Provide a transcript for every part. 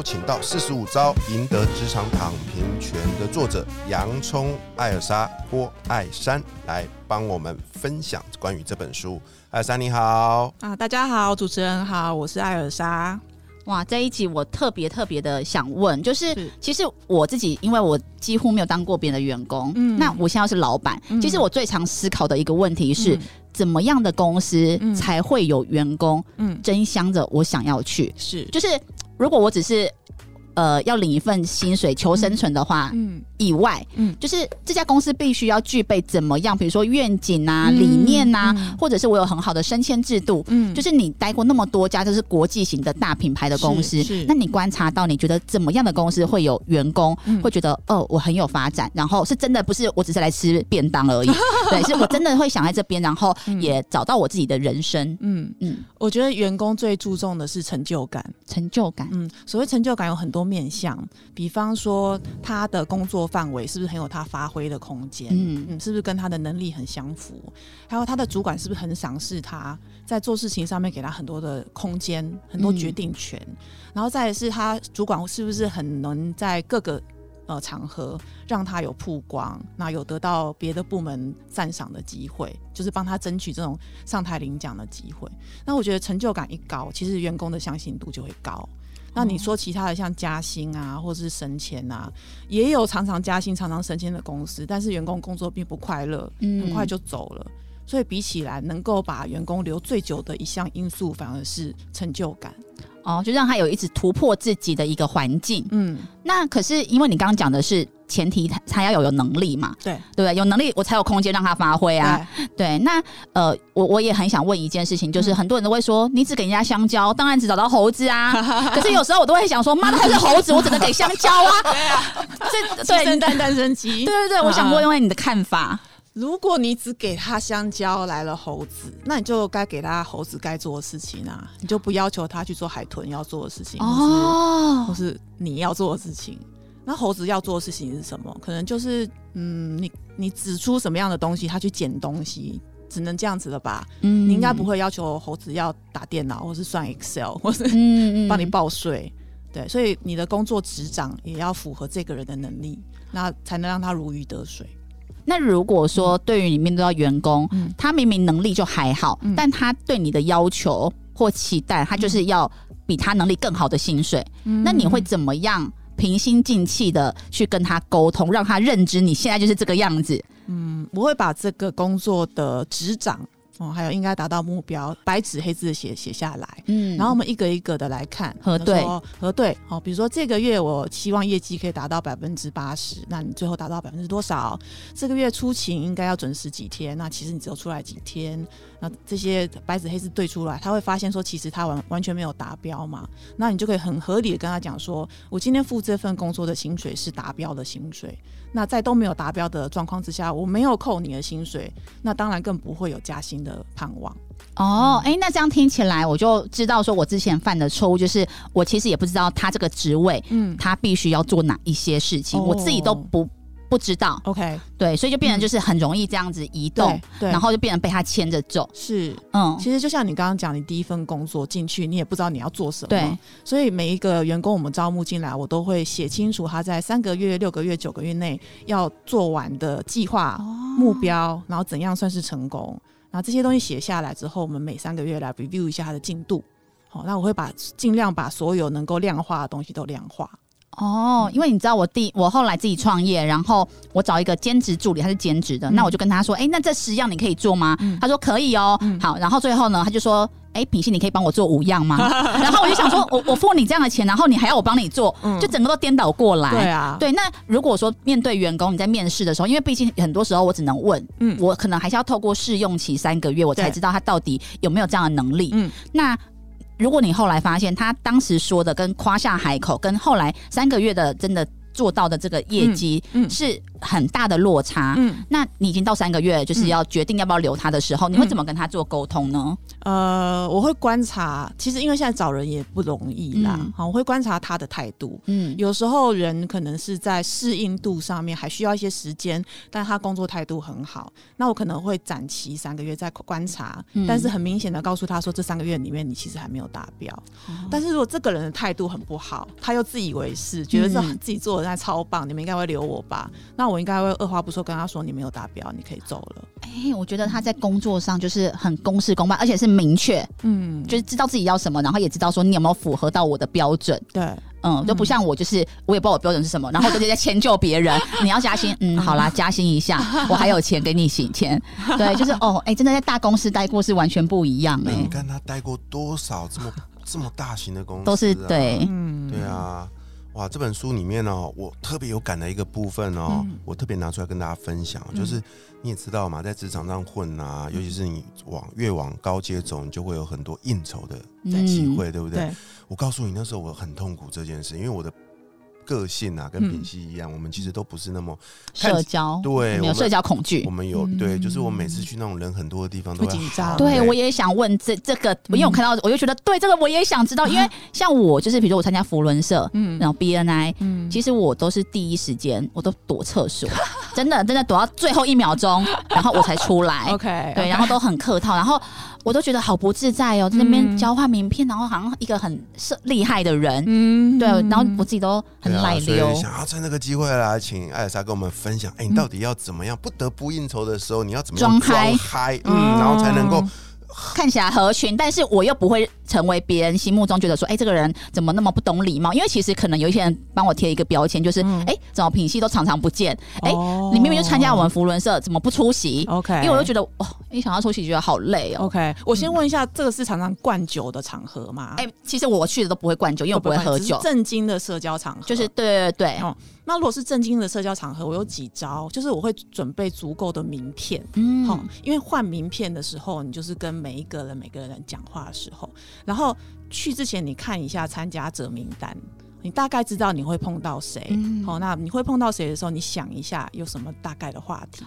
邀请到《四十五招赢得职场躺平权》的作者洋葱艾尔莎郭艾珊来帮我们分享关于这本书。艾尔莎你好，啊，大家好，主持人好，我是艾尔莎。哇，这一集我特别特别的想问，就是是。其实我自己，因为我几乎没有当过别人的员工，嗯。那我现在是老板，嗯。其实我最常思考的一个问题是，嗯。怎么样的公司嗯。才会有员工嗯，争相着我想要去？是，就是如果我只是呃要领一份薪水求生存的话，嗯。以外，嗯。就是这家公司必须要具备怎么样，比如说愿景啊、嗯理念啊，嗯。或者是我有很好的升迁制度。嗯。就是你待过那么多家，就是国际型的大品牌的公司是是，那你观察到，你觉得怎么样的公司会有员工、嗯。会觉得哦，我很有发展，然后是真的不是我只是来吃便当而已，对，是我真的会想在这边，然后嗯。也找到我自己的人生，嗯，嗯，我觉得员工最注重的是成就感。成就感，嗯，所谓成就感有很多面向，比方说他的工作范围是不是很有他发挥的空间？嗯嗯，是不是跟他的能力很相符？还有他的主管是不是很赏识他，在做事情上面给他很多的空间、很多决定权？然后再来是他主管是不是很能在各个呃场合让他有曝光，那有得到别的部门赞赏的机会，就是帮他争取这种上台领奖的机会。那我觉得成就感一高，其实员工的相信度就会高。那你说其他的像加薪啊，或是升迁啊，也有常常加薪、常常升迁的公司，但是员工工作并不快乐，嗯很快就走了。所以比起来，能够把员工留最久的一项因素，反而是成就感。哦，就让他有一直突破自己的一个环境。嗯，那可是因为你刚刚讲的是前提他，他要有有能力嘛，对对不对？有能力我才有空间让他发挥啊。对，那呃，我我也很想问一件事情，就是嗯很多人都会说，你只给人家香蕉，当然只找到猴子啊。可是有时候我都会想说，妈的，他是猴子，我只能给香蕉啊。对啊，这对，对生蛋诞生鸡。对对对，我想问问你的看法。如果你只给他香蕉来了猴子，那你就该给他猴子该做的事情啊，你就不要求他去做海豚要做的事情，或哦，是你要做的事情。那猴子要做的事情是什么？可能就是嗯，你你指出什么样的东西，他去捡东西，只能这样子了吧？嗯你应该不会要求猴子要打电脑，或是算 Excel，或是嗯，嗯帮你报税。对，所以你的工作职掌也要符合这个人的能力，那才能让他如鱼得水。那如果说对于你面对到员工，嗯。他明明能力就还好，嗯。但他对你的要求或期待，他就是要比他能力更好的薪水，那你会怎么样平心静气的去跟他沟通，让他认知你现在就是这个样子？嗯，我会把这个工作的执掌哦，还有应该达到目标，白纸黑字的写写下来。嗯然后我们一个一个的来看核对，比如说核对。哦，比如说这个月我希望业绩可以达到百分之八十，那你最后达到百分之多少？这个月出勤应该要准时几天？那其实你只有出来几天？那这些白纸黑字对出来，他会发现说，其实他完完全没有达标嘛。那你就可以很合理的跟他讲说，我今天付这份工作的薪水是达标的薪水。那在都没有达标的状况之下，我没有扣你的薪水，那当然更不会有加薪的盼望。哦，哎、那这样听起来我就知道，说我之前犯的错误就是，我其实也不知道他这个职位嗯他必须要做哪一些事情，哦我自己都不不知道，，OK，对，所以就变成就是很容易这样子移动，对对，然后就变成被他牵着走，是。嗯，其实就像你刚刚讲，你第一份工作进去，你也不知道你要做什么，对，所以每一个员工我们招募进来，我都会写清楚他在三个月、六个月、九个月内要做完的计划、哦。目标，然后怎样算是成功。然后这些东西写下来之后，我们每三个月来 review 一下他的进度。好，那我会把尽量把所有能够量化的东西都量化。哦，因为你知道我第我后来自己创业，然后我找一个兼职助理，他是兼职的，嗯那我就跟他说，哎、那这十样你可以做吗？嗯他说可以哦。嗯好，然后最后呢，他就说，哎、品信你可以帮我做五样吗？然后我就想说，我我付你这样的钱，然后你还要我帮你做，嗯就整个都颠倒过来。对啊，对，那如果说面对员工，你在面试的时候，因为毕竟很多时候我只能问，嗯我可能还是要透过试用期三个月，我才知道他到底有没有这样的能力。嗯那如果你后来发现他当时说的跟夸下海口，跟后来三个月的真的做到的这个业绩是很大的落差，嗯，那你已经到三个月，就是要决定要不要留他的时候，你会怎么跟他做沟通呢？呃，我会观察，其实因为现在找人也不容易啦，嗯好，我会观察他的态度。嗯，有时候人可能是在适应度上面还需要一些时间，但他工作态度很好，那我可能会展期三个月再观察，嗯但是很明显的告诉他说，这三个月里面你其实还没有达标。但是如果这个人的态度很不好，他又自以为是，觉得这嗯自己做的那超棒，你们应该会留我吧？那我应该会二话不说跟他说，你没有达标，你可以走了。哎、我觉得他在工作上就是很公事公办，而且是明确，嗯，就是知道自己要什么，然后也知道说你有没有符合到我的标准。对，嗯，就不像我，就是我也不知道我标准是什么，然后我就在迁就别人。你要加薪，嗯，好啦，加薪一下，我还有钱给你请钱。对，就是哦，哎、真的在大公司待过是完全不一样哎、你看他待过多少这么这么大型的公司、啊，都是对，嗯，对啊，哇，这本书里面哦，我特别有感的一个部分哦，嗯。我特别拿出来跟大家分享，嗯。就是你也知道嘛，在职场上混啊，尤其是你往越往高阶走，你就会有很多应酬的嗯。机会，对不对？对，我告诉你，那时候我很痛苦这件事，因为我的个性啊，跟嗯。品系一样，我们其实都不是那么社交，对没有社交恐惧？我。们有嗯。对，就是我每次去那种人很多的地方都会紧张。好对，我也想问这这个，因为我看到，我就觉得对这个我也想知道，因为像我就是，比如说我参加福伦社，嗯。然后 BNI，嗯。其实我都是第一时间我都躲厕所，真的真的躲到最后一秒钟，然后我才出来。OK，对，然后都很客套，然后我都觉得好不自在哦，在那边嗯交换名片，然后好像一个很是厉害的人，嗯对，然后我自己都很对啊所以赖溜。想要趁这个机会来请艾尔莎跟我们分享，哎、你到底要怎么样？不得不应酬的时候，你要怎么样装嗨装嗨？嗯，然后才能够看起来合群，但是我又不会成为别人心目中觉得说，哎、这个人怎么那么不懂礼貌？因为其实可能有一些人帮我贴一个标签，就是，哎、嗯怎么品系都常常不见？哎、哦你明明就参加我们福伦社，怎么不出席？OK，因为我就觉得，哦，一想到出席觉得好累哦。OK，我先问一下，这个是常常灌酒的场合吗？哎、其实我去的都不会灌酒，因为我不会喝酒正经的社交场合，就是对对对对，哦那如果是正经的社交场合，我有几招，就是我会准备足够的名片。嗯，好、因为换名片的时候，你就是跟每一个人、每个人讲话的时候，然后去之前你看一下参加者名单，你大概知道你会碰到谁。嗯好、那你会碰到谁的时候，你想一下有什么大概的话题。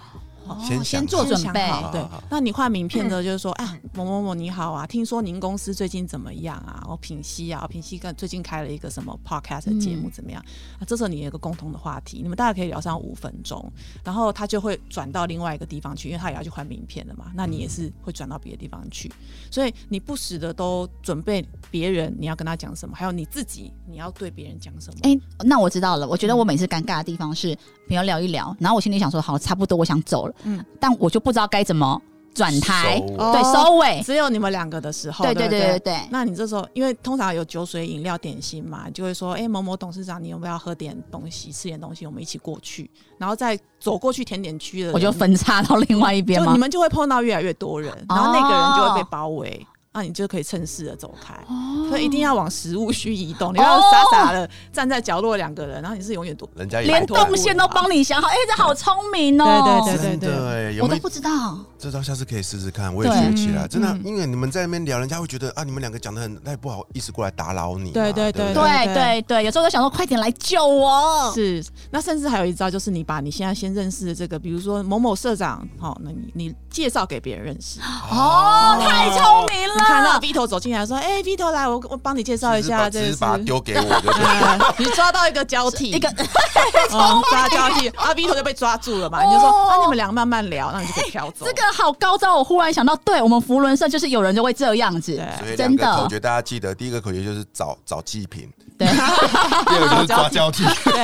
哦先先做准备，对那你换名片的，就是说，啊，某某某你好啊，听说您公司最近怎么样啊？我品析啊，我品析跟最近开了一个什么 podcast 的节目嗯怎么样？啊，这时候你有一个共同的话题，你们大家可以聊上五分钟，然后他就会转到另外一个地方去，因为他也要去换名片了嘛。那你也是会转到别的地方去，所以你不时的都准备别人你要跟他讲什么，还有你自己你要对别人讲什么。哎、那我知道了。我觉得我每次尴尬的地方是朋友聊一聊，然后我心里想说，好，差不多，我想走了，嗯但我就不知道该怎么转台，收尾哦对，收尾。只有你们两个的时候，对对不对对对对，那你这时候，因为通常有酒水、饮料、点心嘛，就会说，哎、某某董事长，你有没有要喝点东西、吃点东西？我们一起过去，然后再走过去甜点区的，我就分叉到另外一边吗就你？们就会碰到越来越多人，然后那个人就会被包围。那你就可以趁势的走开，哦所以一定要往食物区移动。你要傻傻的站在角落两个人，然后你是永远躲。人家连动线都帮你想好，哎、这好聪明哦！对对真的哎，有有我都不知道。这招下次可以试试看，我也对学起来。嗯真的嗯，因为你们在那边聊，人家会觉得啊，你们两个讲的很，那也不好意思过来打扰你嘛。对对对对对对对对，有时候都想说，快点来救我。是，那甚至还有一招，就是你把你现在先认识的这个，比如说某某社长，好，那你你介绍给别人认识。哦，太聪明了！你看到然后 Vito 走进来说：“哎、v o 来，我我帮你介绍一下，这是把它丢给我，就你抓到一个交替，一个 哦抓交替，啊，Vito 就被抓住了嘛，你就说那啊，你们两个慢慢聊，那你就可以飘走。这个好高招，我忽然想到，对我们福伦社就是有人就会这样子，对所以真的。口诀大家记得，第一个口诀就是找找祭品，对，第二个就是抓交替。对，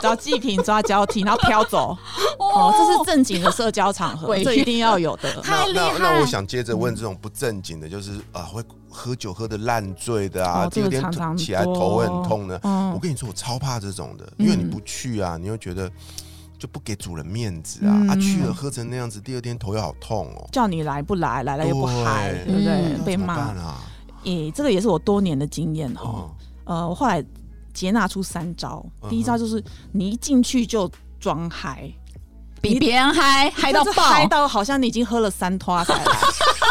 找祭品抓交替，然后飘走。哦，这是正经的社交场合，鬼这一定要有的。太厉害。那那那我想接着问这种不正经的，就是啊会喝酒喝的烂醉的啊，哦第二天常常起来头会很痛的。嗯我跟你说，我超怕这种的，因为你不去啊，你会觉得就不给主人面子啊，嗯啊去了喝成那样子，第二天头又好痛哦，叫你来不来，来了又不嗨，对对不对？嗯被骂。啊？诶，这个也是我多年的经验哈。哦，呃，我后来接纳出三招，第一招就是你一进去就装嗨，比别人嗨嗨到爆，嗨到好像你已经喝了三拖才来。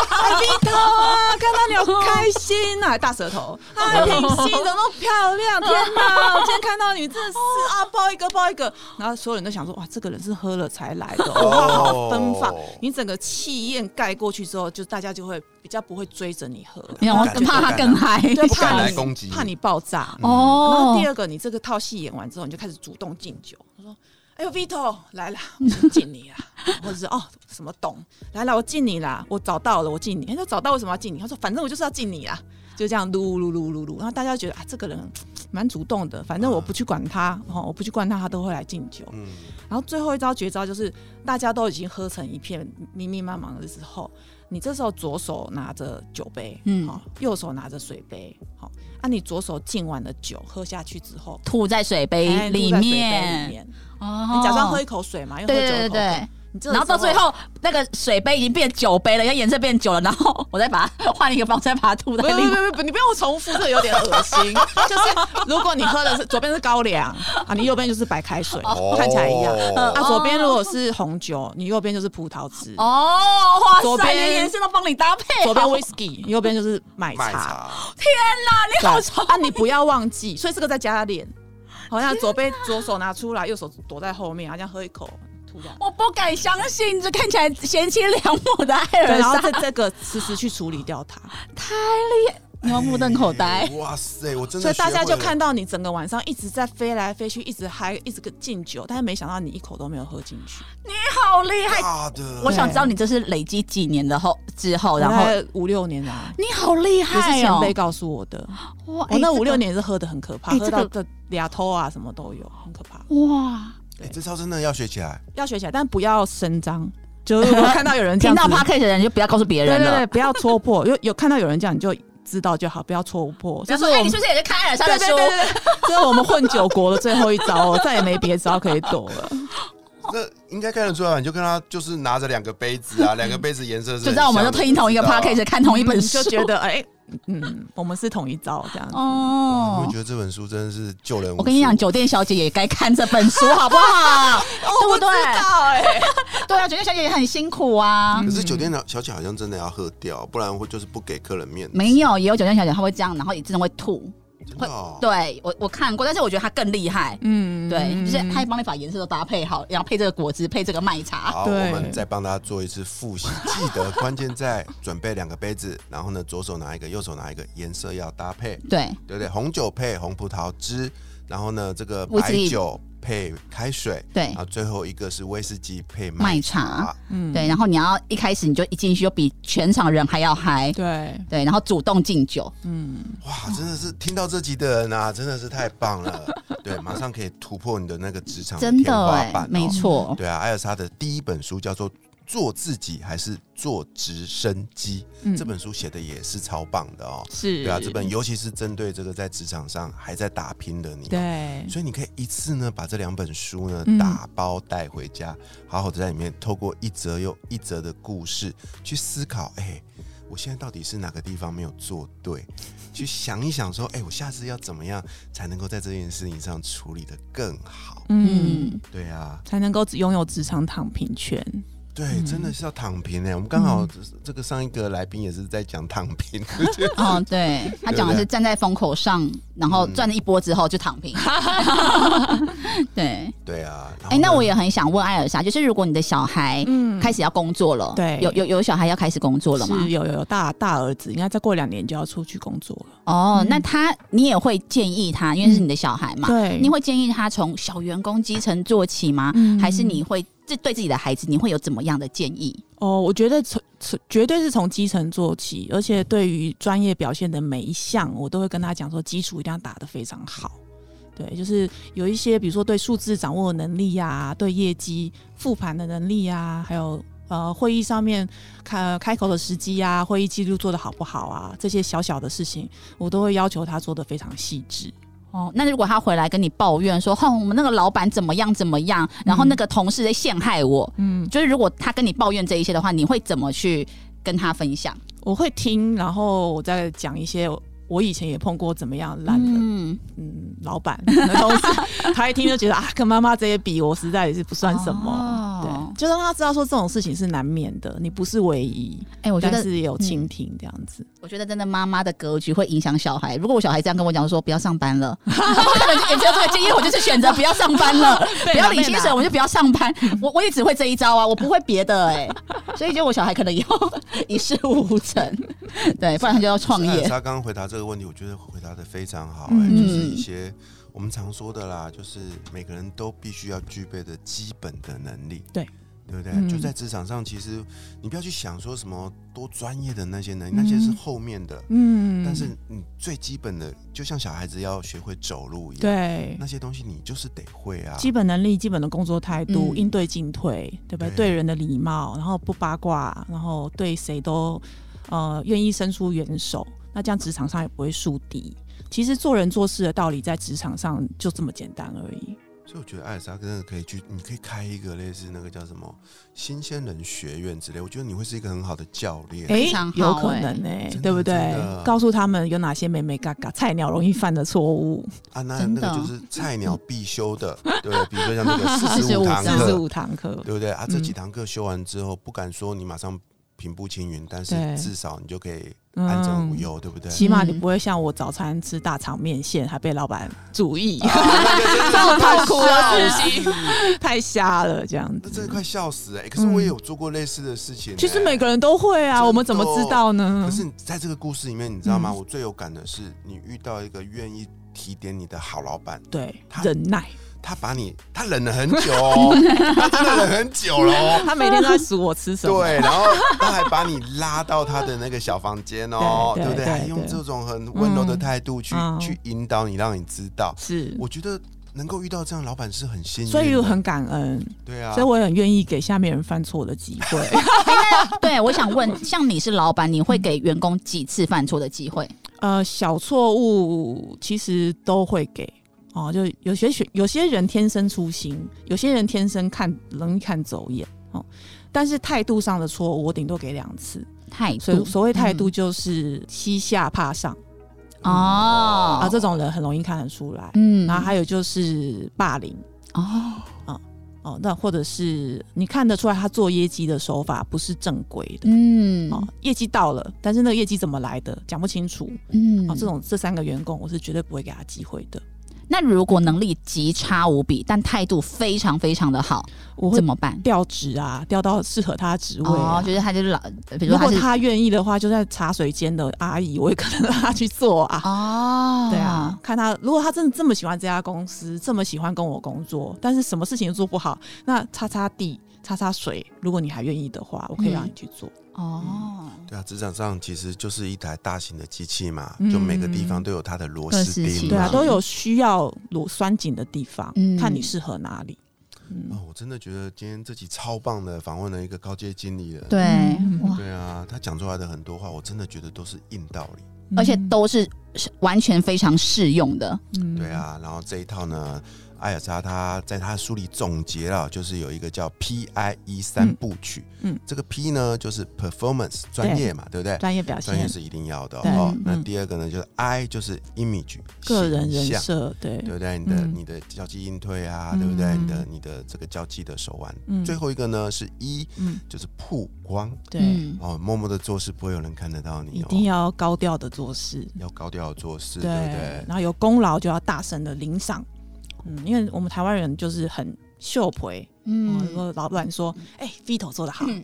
哎，Vito 啊，看到你好开心啊，还大舌头，啊，品性怎么那么漂亮？天哪，我今天看到你真的是啊，抱一个抱一个，然后所有人都想说，哇，这个人是喝了才来的，哦，他好奔放哦。你整个气焰盖过去之后，就大家就会比较不会追着你喝，你我更怕他更嗨，对，怕你攻击怕你爆炸。哦然哦后第，二个，你这个套戏演完之后，你就开始主动敬酒。他说：“哎呦，Vito 来了，我先敬你啊。”或者是哦什么懂来了，我敬你啦，我找到了，我敬你。他说找到为什么要敬你？他说：“反正我就是要敬你啊。”就这样撸撸撸撸撸，然后大家觉得啊，这个人 蛮主动的，反正我不去管他，哦，我不去管他，他都会来敬酒。嗯，然后最后一招绝招就是，大家都已经喝成一片密密麻麻的时候，你这时候左手拿着酒杯，嗯嗯，好，右手拿着水杯，好，啊，你左手敬完了酒喝下去之后，吐在水杯里，面，哦你假装喝一口水嘛，又喝对酒口对对对。你然后到最后，那个水杯已经变酒杯了，要颜色变酒了，然后我再把它换一个方式，再把它吐不不在。不不，你不用重复，这有点恶心。就是如果你喝的是左边是高粱啊，你右边就是白开水，哦看起来一样。哦啊，左边如果是红酒，你右边就是葡萄汁。哦，哇塞，左边连颜色都帮你搭配，左边 whisky，右边就是奶茶。茶，天哪，你好丑对啊，你不要忘记，所以这个再加脸，好像左杯左手拿出来，右手躲在后面，好像喝一口吐掉。我不敢相信，这看起来贤妻良母的艾对，尔然后莎，这这个时时去处理掉它，太厉害，你要目瞪口呆。哇塞，我真的所以大家就看到你整个晚上一直在飞来飞去，一直嗨，一直个敬酒，但是没想到你一口都没有喝进去。你好厉害！的，我想知道你这是累积几年的后之后，然后五六年啊，你好厉也是害哦！前辈告诉我的。哇，我那五六年年是喝的很可怕，喝到这俩头啊什么都有，很可怕。哇，哎这招真的要学起来。要学起来，但不要声张。就是我看到有人这 听到 podcast 的人就不要告诉别人了。对对对，不要戳破，有有看到有人这样你就知道就好，不要戳破。就说，你是不是也是看艾尔莎的书？对对对对，对 这是我们混酒国的最后一招哦，再也没别招可以躲了。这应该看得出来，你就看他就是拿着两个杯子啊，两个杯子颜色是 就知道我们就听同一个 podcast，看同一本嗯书，就觉得哎，嗯，我们是同一招这样哦会觉。得这本书真的是救人。我跟你讲，酒店小姐也该看这本书，好不好？对不对？哎，对啊，酒店小姐也很辛苦啊。可是酒店的小姐好像真的要喝掉，不然会就是不给客人面子。没有，也有酒店小姐她会这样，然后也真的会吐。真的哦对我我看过，但是我觉得它更厉害。嗯对，就是他会帮你把颜色都搭配好，然后配这个果汁，配这个麦茶。好，我们再帮大家做一次复习。记得关键在准备两个杯子，然后呢，左手拿一个，右手拿一个，颜色要搭配，对，对不对？红酒配红葡萄汁，然后呢，这个白酒配开水，对。然后最后一个是威士忌配麦麦茶。嗯。对，然后你要一开始你就一进去就比全场人还要嗨，对，对，然后主动敬酒，嗯，哇，真的是听到这集的人啊，真的是太棒了。对，马上可以突破你的那个职场真天花的哎、板、哦。没错，对啊，艾尔莎的第一本书叫做《做自己还是做直升机》，嗯这本书写的也是超棒的哦。是，对啊，这本尤其是针对这个在职场上还在打拼的你，，对，所以你可以一次呢把这两本书呢嗯打包带回家，好好的在里面透过一则又一则的故事去思考，哎、我现在到底是哪个地方没有做对？去想一想，说，哎、我下次要怎么样才能够在这件事情上处理的更好？嗯，嗯，对啊，才能够只拥有职场躺平权。对，真的是要躺平哎。我们刚好这这个上一个来宾也是在讲躺平，哦，对 他讲的是站在风口上，然后赚了一波之后就躺平。对对啊，哎，那我也很想问艾尔莎，就是如果你的小孩嗯开始要工作了，对，有有有小孩要开始工作了吗？有有有大大儿子，应该再过两年就要出去工作了。哦，那他你也会建议他，因为是你的小孩嘛，对，你会建议他从小员工基层做起吗？还是你会这对自己的孩子你会有怎么样的建议？哦，我觉得从从绝对是从基层做起，而且对于专业表现的每一项，我都会跟他讲说，基础一定要打得非常好。对，就是有一些，比如说对数字掌握能力呀，对业绩复盘的能力呀，还有呃会议上面开开口的时机啊，会议记录做的好不好啊，这些小小的事情，我都会要求他做的非常细致。哦，那如果他回来跟你抱怨说，哼，我们那个老板怎么样怎么样，然后那个同事在陷害我，嗯，就是如果他跟你抱怨这一些的话，你会怎么去跟他分享？我会听，然后我再讲一些。我以前也碰过怎么样烂的，嗯，老板，他一听就觉得啊，跟妈妈这些比，我实在也是不算什么。对，就让他知道说这种事情是难免的，你不是唯一。哎，我觉得是有倾听这样子。我觉得真的妈妈的格局会影响小孩。如果我小孩这样跟我讲说不要上班了，我可能也只有这个建议，我就是选择不要上班了，不要领薪水，我就不要上班。我我也只会这一招啊，我不会别的哎。所以就我小孩可能以后一事无成，对，不然他就要创业。他刚刚回答这。这个问题我觉得回答的非常好，哎，就是一些我们常说的啦，就是每个人都必须要具备的基本的能力，对。对不对？就在职场上，其实你不要去想说什么多专业的那些能力，那些是后面的，嗯，但是你最基本的，就像小孩子要学会走路一样，对，那些东西你就是得会啊，基本能力、基本的工作态度、应对进退，对不对？对人的礼貌，然后不八卦，然后对谁都呃愿意伸出援手。那这样职场上也不会树敌。其实做人做事的道理在职场上就这么简单而已。所以我觉得艾莎真的可以去，你可以开一个类似那个叫什么新鲜人学院之类。我觉得你会是一个很好的教练，哎，有可能哎，对不对？告诉他们有哪些美美嘎嘎菜鸟容易犯的错误 啊？那那个就是菜鸟必修的，对，比如说像那个 四十五堂课，四十五堂课，对不对啊？这几堂课修完之后，不敢说你马上。平步青云，但是至少你就可以安枕无忧，对不对？起码你不会像我早餐吃大肠面线，还被老板注意，这么痛苦了自己，太瞎了，这样子，真的快笑死哎！可是我也有做过类似的事情，其实每个人都会啊，我们怎么知道呢？可是在这个故事里面，你知道吗？我最有感的是你遇到一个愿意提点你的好老板，对，忍耐。他把你，他忍了很久哦，他真的忍很久了哦。他每天都在数我吃什么。对，然后他还把你拉到他的那个小房间哦，对不对？还用这种很温柔的态度去去引导你，让你知道。是，我觉得能够遇到这样老板是很幸运，所以很感恩。对啊，所以我很愿意给下面人犯错的机会。对，我想问，像你是老板，你会给员工几次犯错的机会？呃，小错误其实都会给。哦，就有些学有些人天生粗心，有些人天生看容易看走眼哦。但是态度上的错误，我顶多给两次态度。所谓态度，就是欺下怕上哦啊，这种人很容易看得出来。嗯，然后还有就是霸凌哦啊哦，那或者是你看得出来他做业绩的手法不是正规的。嗯，哦，业绩到了，但是那个业绩怎么来的讲不清楚。嗯，啊，这种这三个员工，我是绝对不会给他机会的。那如果能力极差无比，但态度非常非常的好，我会怎么办？调职啊，调到适合他的职位。哦，就是他就是老，如果他愿意的话，就在茶水间的阿姨，我也可能让他去做啊。哦，对啊，看他如果他真的这么喜欢这家公司，这么喜欢跟我工作，但是什么事情都做不好，那擦擦地、擦擦水，如果你还愿意的话，我可以让你去做。哦，对啊，职场上其实就是一台大型的机器嘛，就每个地方都有它的螺丝钉，对啊，都有需要螺栓紧的地方，看你适合哪里。哦，我真的觉得今天这集超棒的，访问了一个高阶经理人，对，对啊，他讲出来的很多话，我真的觉得都是硬道理。而且都是完全非常适用的，嗯对啊。然后这一套呢，艾尔莎他在他的书里总结了，就是有一个叫 PIE 三部曲。嗯，这个 P 呢就是 performance 专业嘛，对不对？专业表现，专业是一定要的哦。嗯。那第二个呢就是 I 就是 image 个人人设，对。对不对？你的、嗯。你的交际应对啊，嗯对不对？你的你的这个交际的手腕。嗯。最后一个呢是一，嗯，就是曝光。对，嗯。哦，默默的做事不会有人看得到你哦，一定要高调的做事，要高调地做事，对。不对？然后有功劳就要大声的领赏，嗯，因为我们台湾人就是很秀培，嗯，如果老板说，哎，Vito 做的好，嗯。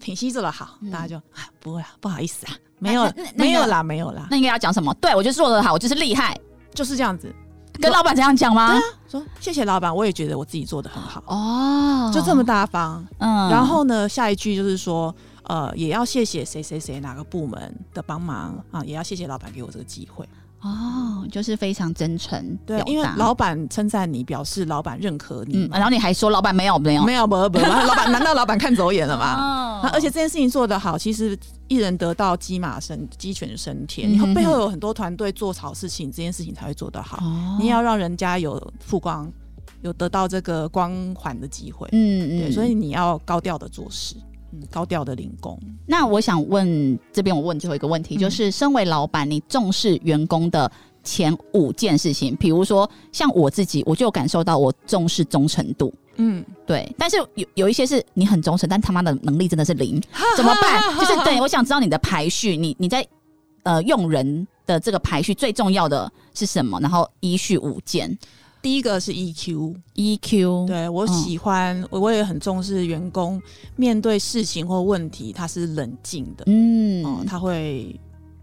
品熙做的好，嗯。大家就啊不会啊，不好意思啊，没有没有啦，没有啦，那应该要讲什么？对我就是做的好，我就是厉害，就是这样子，跟老板这样讲吗？说谢谢老板，我也觉得我自己做的很好，哦，就这么大方。嗯。然后呢，下一句就是说，呃，也要谢谢谁谁谁哪个部门的帮忙啊，也要谢谢老板给我这个机会。哦，就是非常真诚对因为老板称赞你，表示老板认可你嗯，然后你还说老板没有没有。没有，不不，老板难道老板看走眼了吗？哦。而且这件事情做得好，其实一人得道，鸡马升鸡犬升天。你背后有很多团队做好事情，这件事情才会做得好。哦。你也要让人家有曝光，有得到这个光环的机会。嗯对，所以你要高调的做事，嗯，高调的零工。那我想问这边，我问最后一个问题，嗯就是身为老板，你重视员工的前五件事情，比如说像我自己，我就感受到我重视忠诚度。嗯，对，但是有有一些是你很忠诚，但他妈的能力真的是零，怎么办？就是对我想知道你的排序，你你在呃用人的这个排序最重要的是什么？然后一序五件第一个是 EQ，，EQ，对我嗯喜欢，我我也很重视员工面对事情或问题，他是冷静的，嗯。哦，他会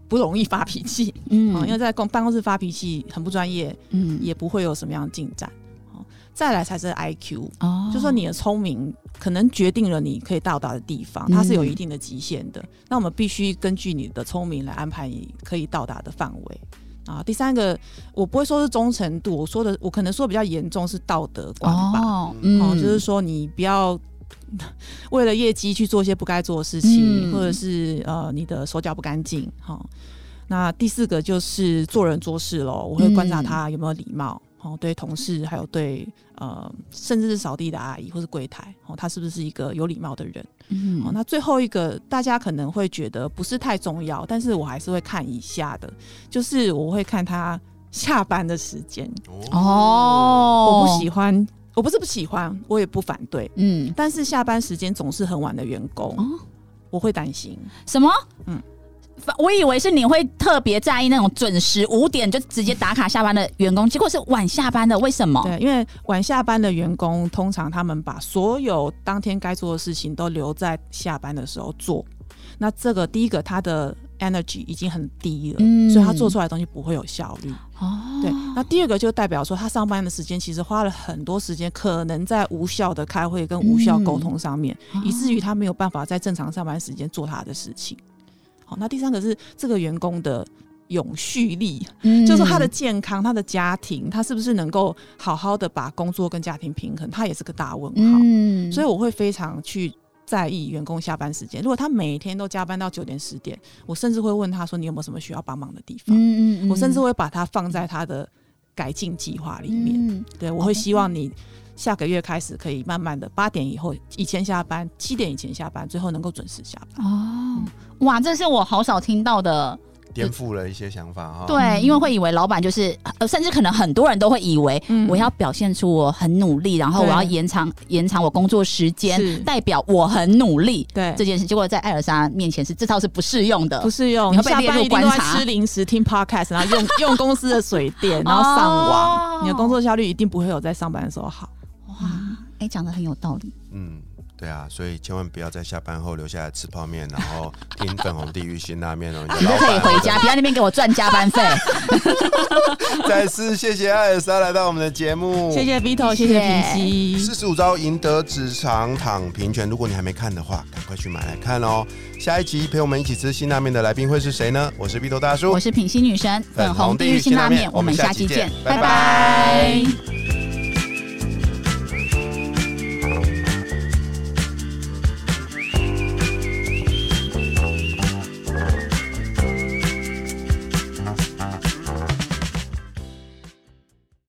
不容易发脾气，嗯。哦，因为在公办公室发脾气很不专业，嗯。也不会有什么样的进展。哦，再来才是 IQ，哦。就说你的聪明可能决定了你可以到达的地方，嗯。它是有一定的极限的。那我们必须根据你的聪明来安排你可以到达的范围。啊，第三个我不会说是忠诚度，我说的我可能说比较严重是道德观吧。哦，哦，就是说你不要 为了业绩去做一些不该做的事情，嗯或者是呃你的手脚不干净。哈、那第四个就是做人做事喽，我会观察他有没有礼貌。哦，对同事还有对呃，甚至是扫地的阿姨或是柜台，哦，他是不是一个有礼貌的人？嗯哦，那最后一个大家可能会觉得不是太重要，但是我还是会看一下的，就是我会看他下班的时间。哦，我不喜欢，我不是不喜欢，我也不反对，嗯但是下班时间总是很晚的员工，哦我会担心。什么？嗯嗯。我以为是你会特别在意那种准时五点就直接打卡下班的员工，结果是晚下班的，为什么？对，因为晚下班的员工，通常他们把所有当天该做的事情都留在下班的时候做。那这个第一个，他的 energy 已经很低了，嗯所以他做出来的东西不会有效率。哦，对，那第二个就代表说，他上班的时间其实花了很多时间，可能在无效的开会跟无效沟通上面，嗯以至于他没有办法在正常上班时间做他的事情。好，那第三个是这个员工的永续力，嗯就是说他的健康、他的家庭，他是不是能够好好的把工作跟家庭平衡，他也是个大问号。嗯所以我会非常去在意员工下班时间。如果他每天都加班到九点十点，我甚至会问他说：“你有没有什么需要帮忙的地方？”嗯我甚至会把它放在他的改进计划里面。嗯对，我会希望你下个月开始可以慢慢的八点以后以前下班，七点以前下班，最后能够准时下班。哦，哇，这是我好少听到的。颠覆了一些想法哈。对，因为会以为老板就是，呃，甚至可能很多人都会以为嗯我要表现出我很努力，然后我要延长延长我工作时间，代表我很努力。对这件事，结果在艾尔莎面前是这套是不适用的不。适用，你下你会被列入班一定察吃零食、听 podcast，然后用 用公司的水电，然后上网，哦你的工作效率一定不会有在上班的时候好。哇，哎，讲的很有道理。嗯，对啊，所以千万不要在下班后留下来吃泡面，然后听粉红地狱辛拉面哦。你就可以回家，不要那边给我赚加班费。再次谢谢艾尔莎来到我们的节目，谢谢 Vito，谢谢平西。四十五招赢得职场躺平权，如果你还没看的话，赶快去买来看哦。下一集陪我们一起吃辛拉面的来宾会是谁呢？我是 Vito 大叔我，是品心女神，粉粉红地狱辛拉面，我我们们下期见下期见，拜拜拜拜